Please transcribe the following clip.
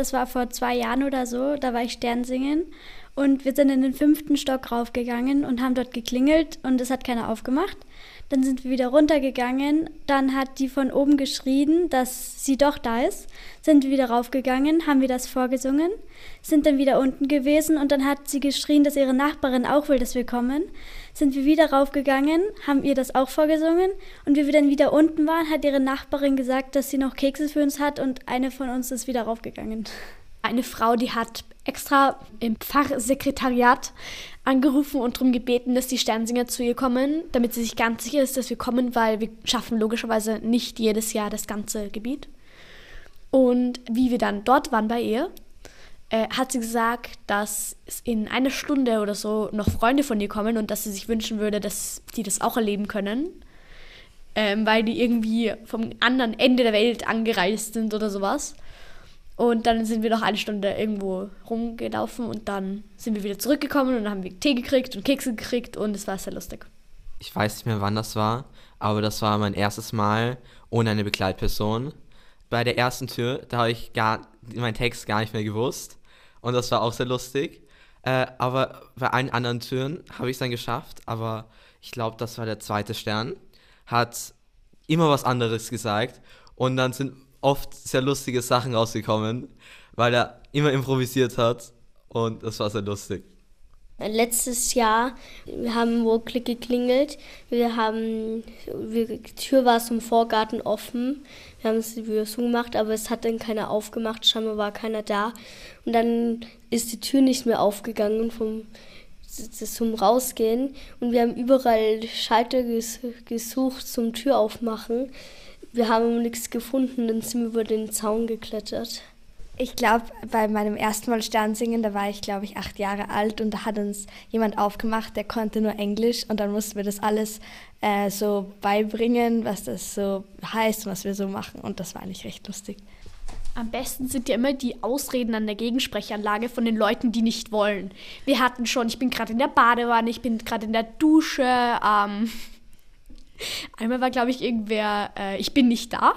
Das war vor zwei Jahren oder so. Da war ich Sternsingen. Und wir sind in den fünften Stock raufgegangen und haben dort geklingelt und es hat keiner aufgemacht. Dann sind wir wieder runtergegangen. Dann hat die von oben geschrien, dass sie doch da ist. Sind wir wieder raufgegangen, haben wir das vorgesungen, sind dann wieder unten gewesen und dann hat sie geschrien, dass ihre Nachbarin auch will, dass wir kommen. Sind wir wieder raufgegangen, haben ihr das auch vorgesungen und wie wir dann wieder unten waren, hat ihre Nachbarin gesagt, dass sie noch Kekse für uns hat und eine von uns ist wieder raufgegangen. Eine Frau, die hat extra im Pfarrsekretariat angerufen und darum gebeten, dass die Sternsinger zu ihr kommen, damit sie sich ganz sicher ist, dass wir kommen, weil wir schaffen logischerweise nicht jedes Jahr das ganze Gebiet. Und wie wir dann dort waren bei ihr, äh, hat sie gesagt, dass in einer Stunde oder so noch Freunde von ihr kommen und dass sie sich wünschen würde, dass die das auch erleben können, ähm, weil die irgendwie vom anderen Ende der Welt angereist sind oder sowas. Und dann sind wir noch eine Stunde irgendwo rumgelaufen und dann sind wir wieder zurückgekommen und dann haben wir Tee gekriegt und Kekse gekriegt und es war sehr lustig. Ich weiß nicht mehr, wann das war, aber das war mein erstes Mal ohne eine Begleitperson. Bei der ersten Tür, da habe ich gar, meinen Text gar nicht mehr gewusst und das war auch sehr lustig. Äh, aber bei allen anderen Türen habe ich es dann geschafft, aber ich glaube, das war der zweite Stern, hat immer was anderes gesagt und dann sind oft sehr lustige Sachen rausgekommen, weil er immer improvisiert hat und das war sehr lustig. Letztes Jahr, wir haben wo Klick geklingelt. Wir haben, wir, die Tür war zum Vorgarten offen. Wir haben es wieder so gemacht, aber es hat dann keiner aufgemacht. Scheinbar war keiner da. Und dann ist die Tür nicht mehr aufgegangen vom zum Rausgehen. Und wir haben überall Schalter gesucht zum Tür aufmachen wir haben nichts gefunden, dann sind wir über den Zaun geklettert. Ich glaube, bei meinem ersten Mal Sternsingen, da war ich, glaube ich, acht Jahre alt und da hat uns jemand aufgemacht, der konnte nur Englisch und dann mussten wir das alles äh, so beibringen, was das so heißt und was wir so machen und das war eigentlich recht lustig. Am besten sind ja immer die Ausreden an der Gegensprechanlage von den Leuten, die nicht wollen. Wir hatten schon, ich bin gerade in der Badewanne, ich bin gerade in der Dusche, ähm, Einmal war, glaube ich, irgendwer, äh, ich bin nicht da.